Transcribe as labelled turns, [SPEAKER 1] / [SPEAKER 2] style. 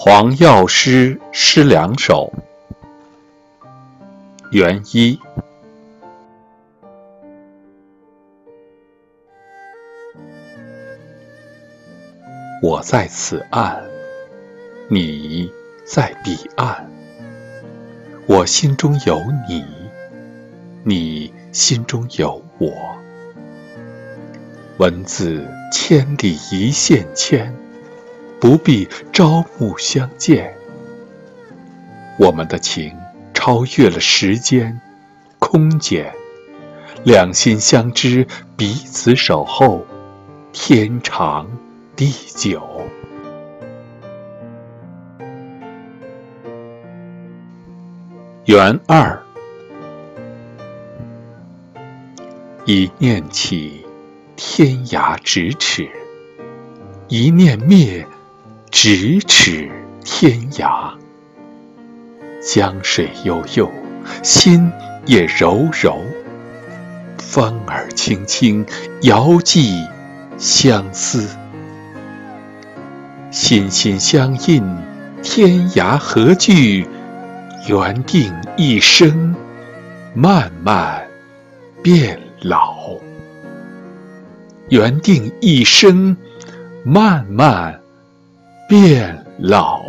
[SPEAKER 1] 黄药师诗两首，元一。我在此岸，你在彼岸。我心中有你，你心中有我。文字千里一线牵。不必朝暮相见，我们的情超越了时间、空间，两心相知，彼此守候，天长地久。缘二，一念起，天涯咫尺；一念灭。咫尺天涯，江水悠悠，心也柔柔。风儿轻轻，遥寄相思。心心相印，天涯何惧？缘定一生，慢慢变老。缘定一生，慢慢。变老。